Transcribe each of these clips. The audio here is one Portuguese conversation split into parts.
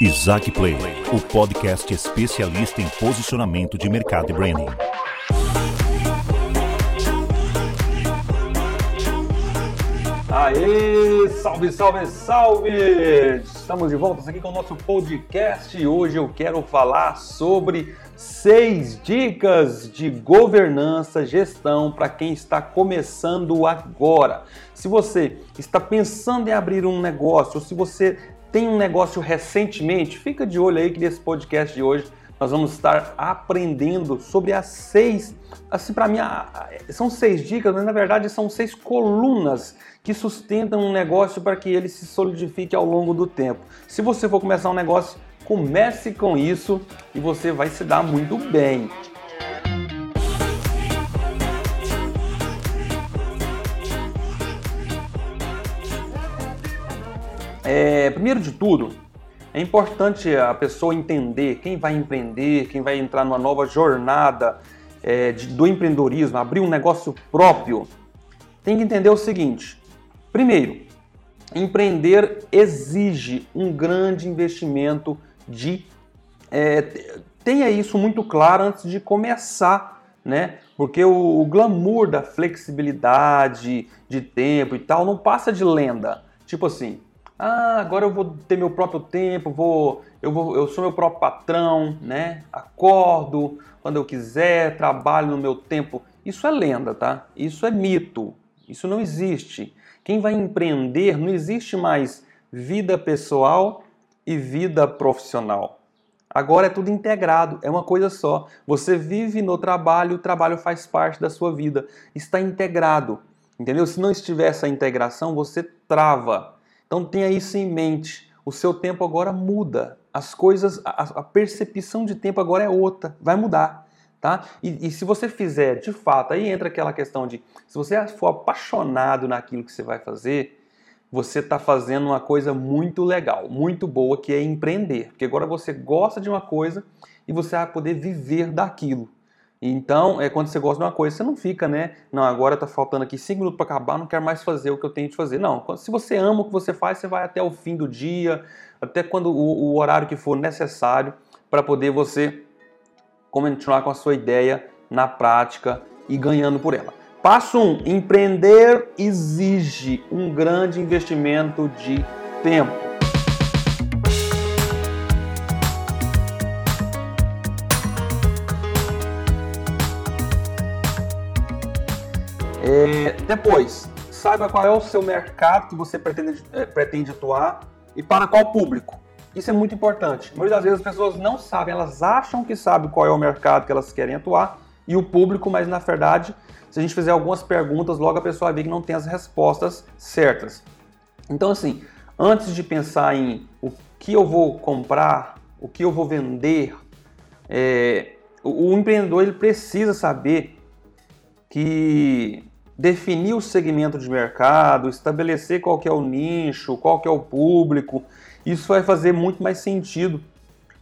Isaac Play, o podcast especialista em posicionamento de mercado e branding. Aê, salve, salve, salve! Estamos de volta aqui com o nosso podcast e hoje eu quero falar sobre seis dicas de governança, gestão para quem está começando agora. Se você está pensando em abrir um negócio, ou se você tem um negócio recentemente, fica de olho aí que nesse podcast de hoje nós vamos estar aprendendo sobre as seis, assim para mim são seis dicas, mas na verdade são seis colunas que sustentam um negócio para que ele se solidifique ao longo do tempo. Se você for começar um negócio, comece com isso e você vai se dar muito bem. É, primeiro de tudo, é importante a pessoa entender quem vai empreender, quem vai entrar numa nova jornada é, de, do empreendedorismo, abrir um negócio próprio. Tem que entender o seguinte: primeiro, empreender exige um grande investimento de. É, tenha isso muito claro antes de começar, né? Porque o, o glamour da flexibilidade de tempo e tal não passa de lenda. Tipo assim, ah, agora eu vou ter meu próprio tempo, vou, eu, vou, eu sou meu próprio patrão, né? Acordo quando eu quiser, trabalho no meu tempo. Isso é lenda, tá? Isso é mito. Isso não existe. Quem vai empreender, não existe mais vida pessoal e vida profissional. Agora é tudo integrado, é uma coisa só. Você vive no trabalho, o trabalho faz parte da sua vida. Está integrado. Entendeu? Se não estiver essa integração, você trava. Então tenha isso em mente. O seu tempo agora muda. As coisas, a, a percepção de tempo agora é outra, vai mudar. Tá? E, e, se você fizer de fato, aí entra aquela questão de se você for apaixonado naquilo que você vai fazer, você está fazendo uma coisa muito legal, muito boa, que é empreender. Porque agora você gosta de uma coisa e você vai poder viver daquilo. Então, é quando você gosta de uma coisa, você não fica, né? Não, agora tá faltando aqui cinco minutos para acabar, não quero mais fazer o que eu tenho de fazer. Não, se você ama o que você faz, você vai até o fim do dia, até quando o, o horário que for necessário para poder você continuar com a sua ideia na prática e ganhando por ela. Passo 1: um, empreender exige um grande investimento de tempo. É, depois, saiba qual é o seu mercado que você pretende, é, pretende atuar e para qual público. Isso é muito importante. Muitas vezes as pessoas não sabem, elas acham que sabem qual é o mercado que elas querem atuar e o público, mas na verdade, se a gente fizer algumas perguntas, logo a pessoa vê que não tem as respostas certas. Então, assim, antes de pensar em o que eu vou comprar, o que eu vou vender, é, o, o empreendedor ele precisa saber que definir o segmento de mercado, estabelecer qual que é o nicho, qual que é o público, isso vai fazer muito mais sentido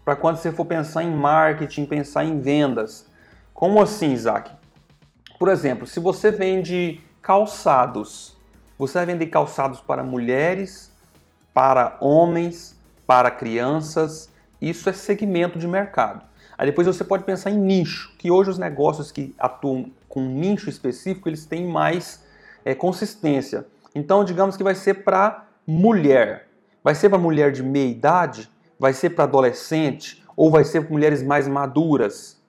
para quando você for pensar em marketing, pensar em vendas. Como assim, Isaac? Por exemplo, se você vende calçados, você vai vender calçados para mulheres, para homens, para crianças, isso é segmento de mercado. Aí depois você pode pensar em nicho, que hoje os negócios que atuam com um nicho específico, eles têm mais é, consistência. Então, digamos que vai ser para mulher. Vai ser para mulher de meia idade? Vai ser para adolescente? Ou vai ser para mulheres mais maduras?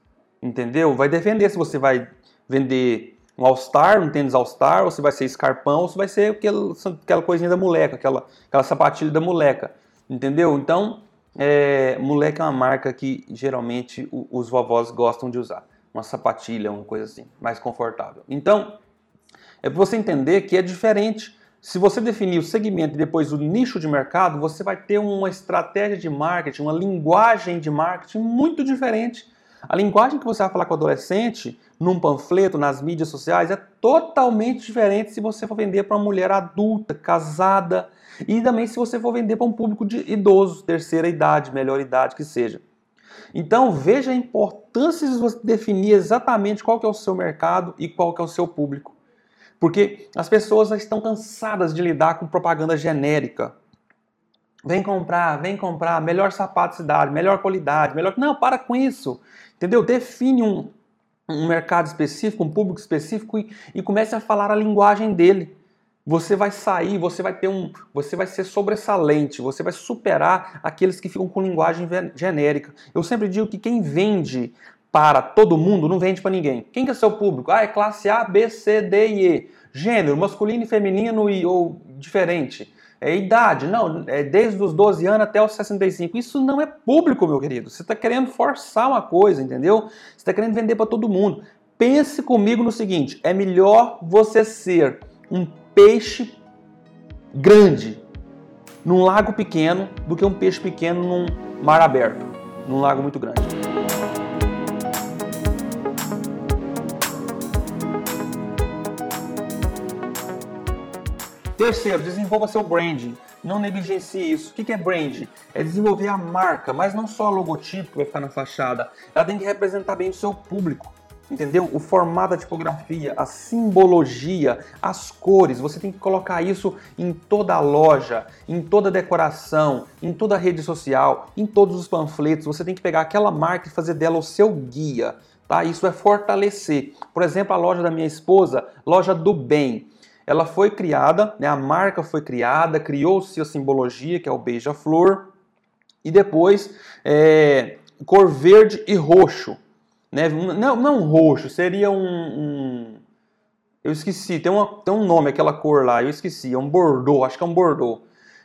Entendeu? Vai defender se você vai vender um All-Star, um tênis All-Star, ou se vai ser escarpão, ou se vai ser aquela, aquela coisinha da moleca, aquela, aquela sapatilha da moleca. Entendeu? Então, é, moleque é uma marca que geralmente os vovós gostam de usar. Uma sapatilha, uma coisa assim, mais confortável. Então, é para você entender que é diferente. Se você definir o segmento e depois o nicho de mercado, você vai ter uma estratégia de marketing, uma linguagem de marketing muito diferente. A linguagem que você vai falar com o adolescente num panfleto, nas mídias sociais, é totalmente diferente se você for vender para uma mulher adulta, casada, e também se você for vender para um público de idoso, terceira idade, melhor idade que seja. Então veja a importância de você definir exatamente qual que é o seu mercado e qual que é o seu público. Porque as pessoas estão cansadas de lidar com propaganda genérica. Vem comprar, vem comprar, melhor sapato da cidade, melhor qualidade, melhor. Não, para com isso. Entendeu? Define um, um mercado específico, um público específico e, e comece a falar a linguagem dele. Você vai sair, você vai ter um, você vai ser sobressalente, você vai superar aqueles que ficam com linguagem genérica. Eu sempre digo que quem vende para todo mundo não vende para ninguém. Quem que é seu público? Ah, é classe A, B, C, D e E. Gênero, masculino e feminino e ou diferente. É idade, não, é desde os 12 anos até os 65. Isso não é público, meu querido. Você está querendo forçar uma coisa, entendeu? Você está querendo vender para todo mundo. Pense comigo no seguinte: é melhor você ser um peixe grande num lago pequeno do que um peixe pequeno num mar aberto, num lago muito grande. Terceiro, desenvolva seu branding. Não negligencie isso. O que é brand? É desenvolver a marca, mas não só o logotipo que vai ficar na fachada. Ela tem que representar bem o seu público. Entendeu? O formato da tipografia, a simbologia, as cores, você tem que colocar isso em toda a loja, em toda a decoração, em toda a rede social, em todos os panfletos. Você tem que pegar aquela marca e fazer dela o seu guia. Tá? Isso é fortalecer. Por exemplo, a loja da minha esposa, loja do bem ela foi criada, né, a marca foi criada, criou-se a simbologia, que é o beija-flor, e depois é, cor verde e roxo. Né? Não, não roxo, seria um, um, Eu esqueci, tem, uma, tem um nome aquela cor lá, eu esqueci, é um bordô, acho que é um bordô.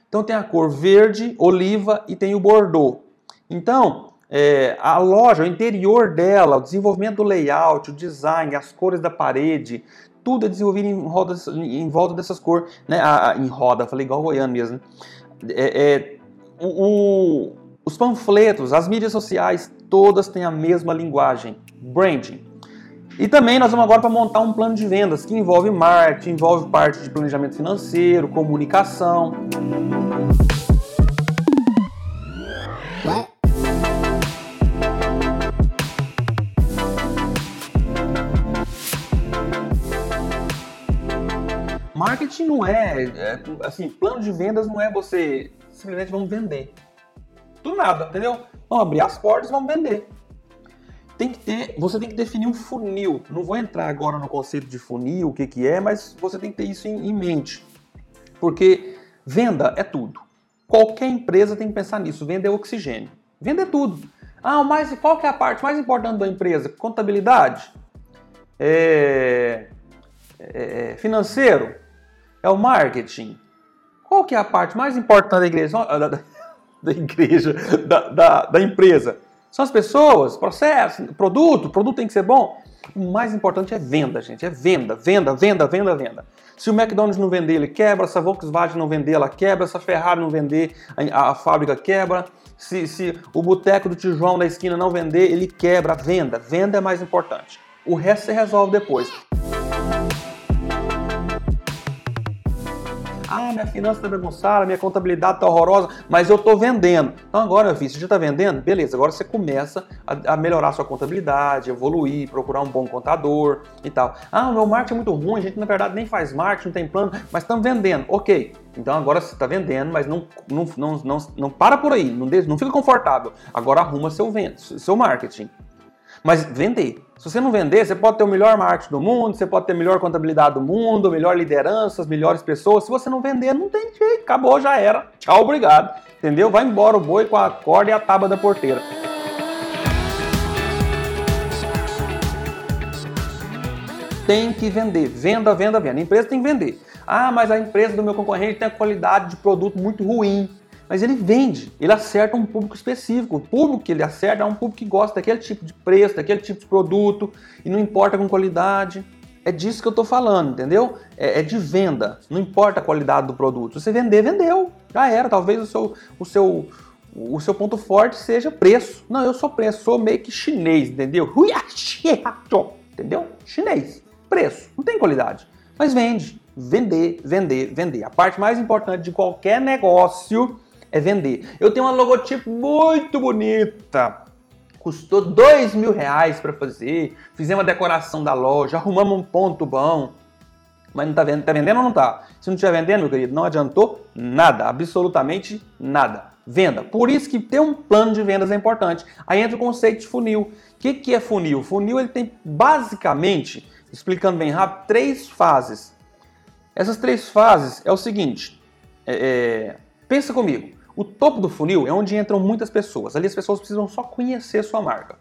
Então tem a cor verde, oliva e tem o bordô. Então, é, a loja, o interior dela, o desenvolvimento do layout, o design, as cores da parede, tudo é desenvolvido em, roda, em volta dessas cores, né? Ah, em roda, falei igual goiano mesmo. É, é, o, o, os panfletos, as mídias sociais, todas têm a mesma linguagem, branding. E também nós vamos agora para montar um plano de vendas que envolve marketing, envolve parte de planejamento financeiro, comunicação. Marketing não é, é, assim, plano de vendas não é você simplesmente vamos vender. Do nada, entendeu? Vamos abrir as portas, vamos vender. Tem que ter, você tem que definir um funil. Não vou entrar agora no conceito de funil, o que que é, mas você tem que ter isso em, em mente. Porque venda é tudo. Qualquer empresa tem que pensar nisso. Venda é oxigênio. Venda é tudo. Ah, mas qual que é a parte mais importante da empresa? Contabilidade? É, é, é financeiro? É o marketing. Qual que é a parte mais importante da igreja? Da, da, da igreja, da, da, empresa? São as pessoas, processo, produto, produto tem que ser bom. O mais importante é venda, gente. É venda, venda, venda, venda, venda. Se o McDonald's não vender, ele quebra. Se a Volkswagen não vender, ela quebra. Se a Ferrari não vender, a, a fábrica quebra. Se, se o boteco do Tijuão da esquina não vender, ele quebra. Venda. Venda é mais importante. O resto você resolve depois. Ah, minha finança está bagunçada, minha contabilidade está horrorosa, mas eu estou vendendo. Então agora, meu filho, você já está vendendo? Beleza, agora você começa a, a melhorar sua contabilidade, evoluir, procurar um bom contador e tal. Ah, o meu marketing é muito ruim, a gente na verdade nem faz marketing, não tem plano, mas estamos vendendo. Ok, então agora você está vendendo, mas não, não, não, não, não para por aí, não, não fica confortável. Agora arruma seu, seu marketing. Mas vender. Se você não vender, você pode ter o melhor marketing do mundo, você pode ter a melhor contabilidade do mundo, melhor liderança, as melhores pessoas. Se você não vender, não tem jeito, acabou, já era. Tchau, obrigado. Entendeu? Vai embora o boi com a corda e a tábua da porteira. Tem que vender. Venda, venda, venda. A empresa tem que vender. Ah, mas a empresa do meu concorrente tem a qualidade de produto muito ruim mas ele vende, ele acerta um público específico. O público que ele acerta é um público que gosta daquele tipo de preço, daquele tipo de produto, e não importa com qualidade. É disso que eu estou falando, entendeu? É, é, de venda, não importa a qualidade do produto. Se você vender, vendeu. Já era. Talvez o seu, o seu, o seu ponto forte seja preço. Não, eu sou preço, sou meio que chinês, entendeu? Entendeu? Chinês. Preço, não tem qualidade. Mas vende. Vender, vender, vender. A parte mais importante de qualquer negócio é vender. Eu tenho uma logotipo muito bonita, custou dois mil reais para fazer, fizemos a decoração da loja, arrumamos um ponto bom. Mas não está vendendo, tá vendendo ou não está? Se não estiver vendendo, meu querido, não adiantou nada, absolutamente nada. Venda. Por isso que ter um plano de vendas é importante. Aí entra o conceito de funil. O que, que é funil? Funil ele tem basicamente, explicando bem rápido, três fases. Essas três fases é o seguinte: é, é, pensa comigo. O topo do funil é onde entram muitas pessoas. Ali as pessoas precisam só conhecer sua marca.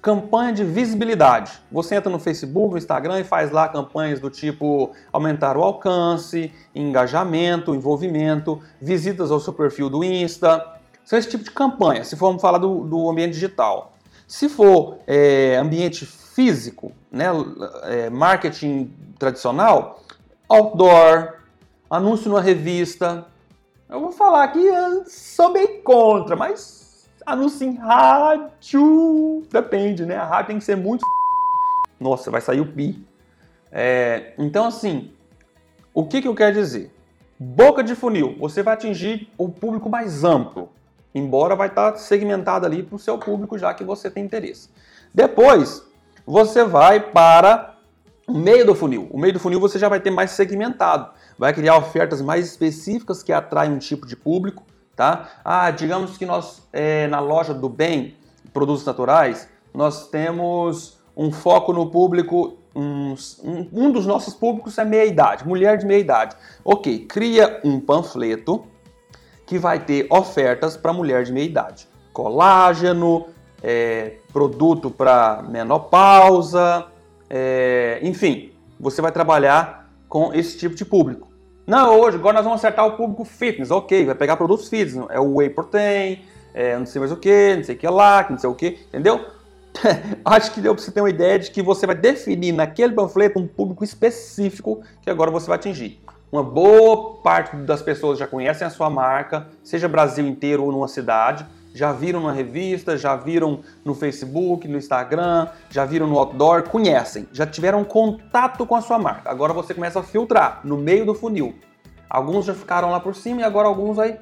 Campanha de visibilidade. Você entra no Facebook, no Instagram e faz lá campanhas do tipo aumentar o alcance, engajamento, envolvimento, visitas ao seu perfil do Insta. São esse tipo de campanha, se formos falar do, do ambiente digital. Se for é, ambiente físico, né, é, marketing tradicional, outdoor, anúncio numa revista. Eu vou falar aqui, sou bem contra, mas Anúncio em rádio. Depende, né? A rádio tem que ser muito. Nossa, vai sair o pi. É, então, assim, o que, que eu quero dizer? Boca de funil, você vai atingir o público mais amplo, embora vai estar segmentado ali para o seu público, já que você tem interesse. Depois, você vai para o meio do funil. O meio do funil você já vai ter mais segmentado. Vai criar ofertas mais específicas que atraem um tipo de público tá? Ah, digamos que nós é, na loja do bem, produtos naturais, nós temos um foco no público, um, um dos nossos públicos é meia idade, mulher de meia idade. Ok, cria um panfleto que vai ter ofertas para mulher de meia idade, colágeno, é, produto para menopausa, é, enfim, você vai trabalhar com esse tipo de público. Não, hoje, agora nós vamos acertar o público fitness. Ok, vai pegar produtos fitness. É o whey protein, é não sei mais o que, não sei o que lá, não sei o que, entendeu? Acho que deu para você ter uma ideia de que você vai definir naquele panfleto um público específico que agora você vai atingir. Uma boa parte das pessoas já conhecem a sua marca, seja Brasil inteiro ou numa cidade já viram na revista, já viram no Facebook, no Instagram, já viram no outdoor, conhecem, já tiveram contato com a sua marca. Agora você começa a filtrar no meio do funil. Alguns já ficaram lá por cima e agora alguns vai,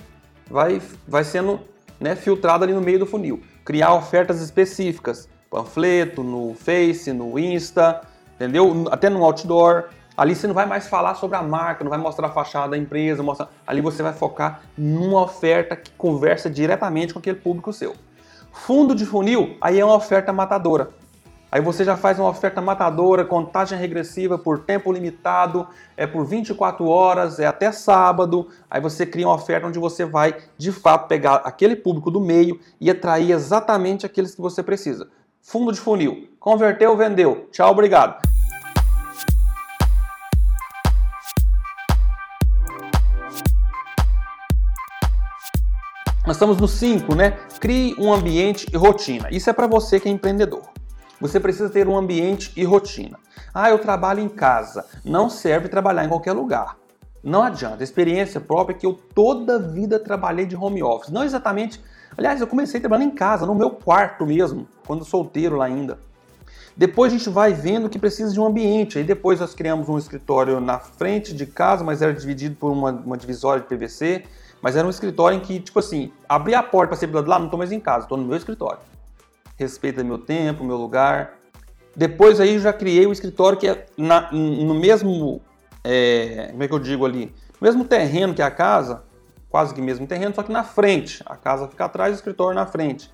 vai, vai sendo né, filtrado ali no meio do funil. Criar ofertas específicas, panfleto, no Face, no Insta, entendeu? Até no outdoor. Ali você não vai mais falar sobre a marca, não vai mostrar a fachada da empresa, mostrar... ali você vai focar numa oferta que conversa diretamente com aquele público seu. Fundo de funil, aí é uma oferta matadora. Aí você já faz uma oferta matadora, contagem regressiva por tempo limitado, é por 24 horas, é até sábado. Aí você cria uma oferta onde você vai, de fato, pegar aquele público do meio e atrair exatamente aqueles que você precisa. Fundo de funil. Converteu, vendeu. Tchau, obrigado. Nós estamos no 5, né? Crie um ambiente e rotina. Isso é para você que é empreendedor. Você precisa ter um ambiente e rotina. Ah, eu trabalho em casa. Não serve trabalhar em qualquer lugar. Não adianta. Experiência própria é que eu toda vida trabalhei de home office. Não exatamente. Aliás, eu comecei trabalhando em casa, no meu quarto mesmo, quando solteiro lá ainda. Depois a gente vai vendo que precisa de um ambiente. Aí depois nós criamos um escritório na frente de casa, mas era dividido por uma, uma divisória de PVC. Mas era um escritório em que, tipo assim, abri a porta para ser do lá, não estou mais em casa, estou no meu escritório. Respeita meu tempo, meu lugar. Depois aí eu já criei o um escritório que é na, no mesmo, é, como é que eu digo ali, no mesmo terreno que a casa, quase que mesmo terreno, só que na frente. A casa fica atrás, o escritório na frente.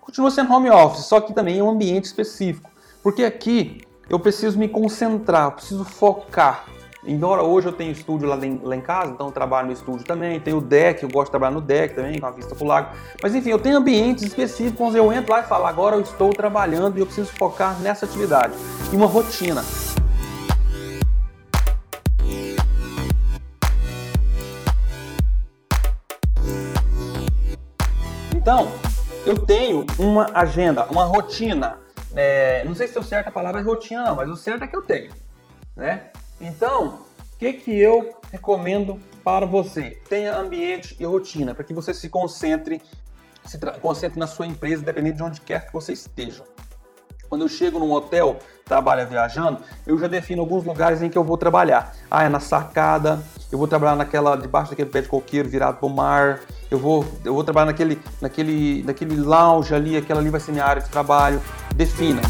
Continua sendo home office, só que também é um ambiente específico. Porque aqui eu preciso me concentrar, eu preciso focar. Embora hoje eu tenha estúdio lá em, lá em, casa, então eu trabalho no estúdio também, tenho o deck, eu gosto de trabalhar no deck também, com a vista pro lago. Mas enfim, eu tenho ambientes específicos onde eu entro lá e falo, agora eu estou trabalhando e eu preciso focar nessa atividade. E uma rotina. Então, eu tenho uma agenda, uma rotina. É, não sei se é certo a palavra é rotina, não, mas o certo é que eu tenho. Né? Então, o que, que eu recomendo para você? Tenha ambiente e rotina para que você se concentre, se concentre na sua empresa, dependendo de onde quer que você esteja. Quando eu chego num hotel, trabalho viajando, eu já defino alguns lugares em que eu vou trabalhar. Ah, é na sacada, eu vou trabalhar naquela debaixo daquele pé de coqueiro virado para o mar, eu vou, eu vou trabalhar naquele, naquele, naquele lounge ali, aquela ali vai ser minha área de trabalho. Defina.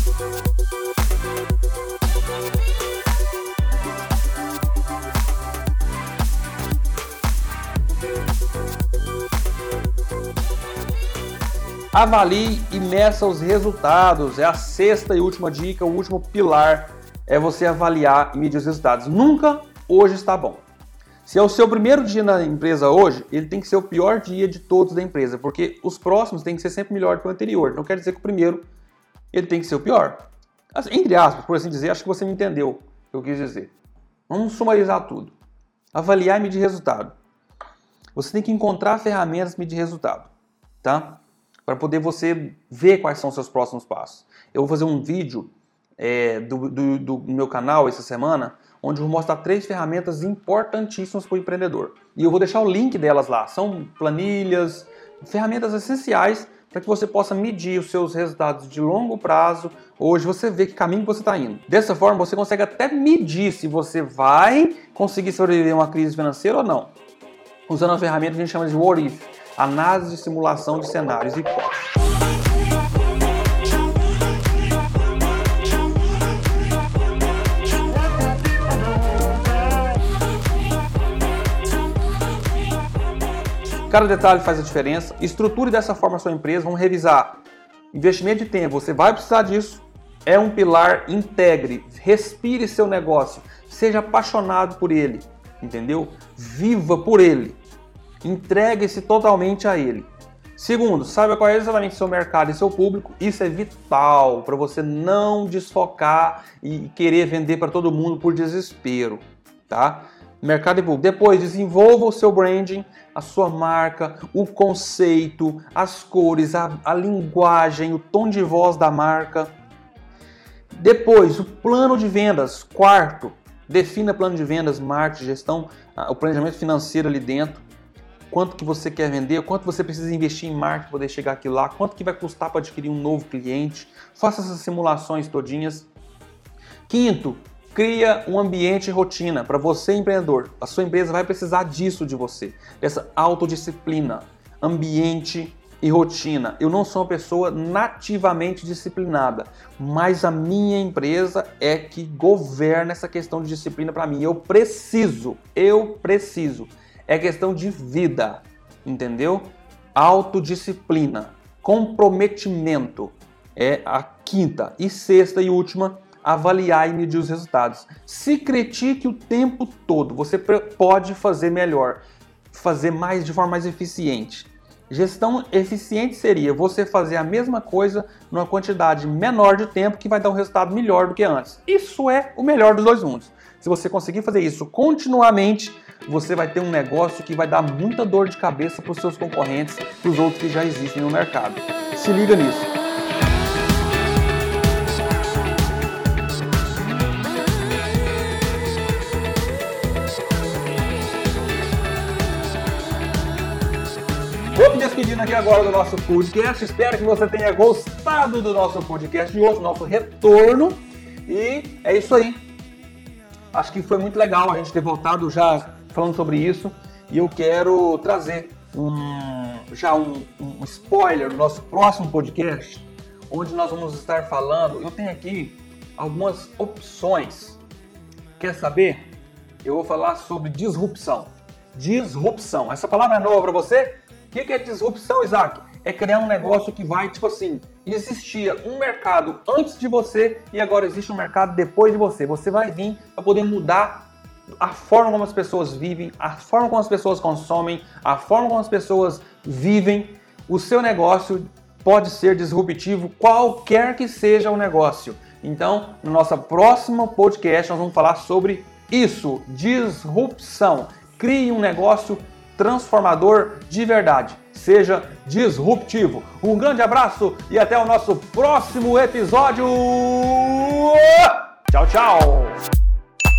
Avalie e meça os resultados. É a sexta e última dica, o último pilar é você avaliar e medir os resultados. Nunca hoje está bom. Se é o seu primeiro dia na empresa hoje, ele tem que ser o pior dia de todos da empresa, porque os próximos têm que ser sempre melhor que o anterior. Não quer dizer que o primeiro ele tem que ser o pior. Assim, entre aspas, por assim dizer, acho que você me entendeu o que eu quis dizer. Vamos sumarizar tudo. Avaliar e medir resultado. Você tem que encontrar ferramentas de medir resultado, tá? Para poder você ver quais são os seus próximos passos. Eu vou fazer um vídeo é, do, do, do meu canal essa semana onde eu vou mostrar três ferramentas importantíssimas para o empreendedor. E eu vou deixar o link delas lá. São planilhas, ferramentas essenciais para que você possa medir os seus resultados de longo prazo. Hoje você vê que caminho você está indo. Dessa forma, você consegue até medir se você vai conseguir sobreviver a uma crise financeira ou não. Usando uma ferramenta que a gente chama de What If, análise de simulação de cenários e hipóteses. Cada detalhe faz a diferença. Estruture dessa forma a sua empresa. Vamos revisar. Investimento de tempo. Você vai precisar disso. É um pilar. Integre. Respire seu negócio. Seja apaixonado por ele. Entendeu? Viva por ele. Entregue-se totalmente a ele. Segundo, saiba qual é exatamente seu mercado e seu público. Isso é vital para você não desfocar e querer vender para todo mundo por desespero, tá? Mercado e público. Depois, desenvolva o seu branding, a sua marca, o conceito, as cores, a, a linguagem, o tom de voz da marca. Depois, o plano de vendas. Quarto, defina plano de vendas, marketing, gestão, o planejamento financeiro ali dentro. Quanto que você quer vender, quanto você precisa investir em marketing para poder chegar aqui lá, quanto que vai custar para adquirir um novo cliente. Faça essas simulações todinhas. Quinto, Cria um ambiente e rotina para você, empreendedor. A sua empresa vai precisar disso de você, dessa autodisciplina, ambiente e rotina. Eu não sou uma pessoa nativamente disciplinada, mas a minha empresa é que governa essa questão de disciplina para mim. Eu preciso, eu preciso. É questão de vida, entendeu? Autodisciplina, comprometimento é a quinta e sexta e última avaliar e medir os resultados. Se critique o tempo todo, você pode fazer melhor, fazer mais de forma mais eficiente. Gestão eficiente seria você fazer a mesma coisa numa quantidade menor de tempo que vai dar um resultado melhor do que antes. Isso é o melhor dos dois mundos. Se você conseguir fazer isso continuamente, você vai ter um negócio que vai dar muita dor de cabeça para os seus concorrentes, para os outros que já existem no mercado. Se liga nisso. Despedindo aqui agora do nosso podcast. Espero que você tenha gostado do nosso podcast de hoje, nosso retorno. E é isso aí. Acho que foi muito legal a gente ter voltado já falando sobre isso. E eu quero trazer um, já um, um spoiler do nosso próximo podcast, onde nós vamos estar falando. Eu tenho aqui algumas opções. Quer saber? Eu vou falar sobre disrupção. Disrupção. Essa palavra é nova para você? O que é disrupção, Isaac? É criar um negócio que vai, tipo assim, existia um mercado antes de você e agora existe um mercado depois de você. Você vai vir para poder mudar a forma como as pessoas vivem, a forma como as pessoas consomem, a forma como as pessoas vivem. O seu negócio pode ser disruptivo, qualquer que seja o negócio. Então, no nosso próximo podcast, nós vamos falar sobre isso: disrupção. Crie um negócio transformador de verdade. Seja disruptivo. Um grande abraço e até o nosso próximo episódio. Tchau, tchau.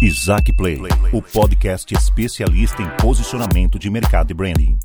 Isaac Play, o podcast especialista em posicionamento de mercado e branding.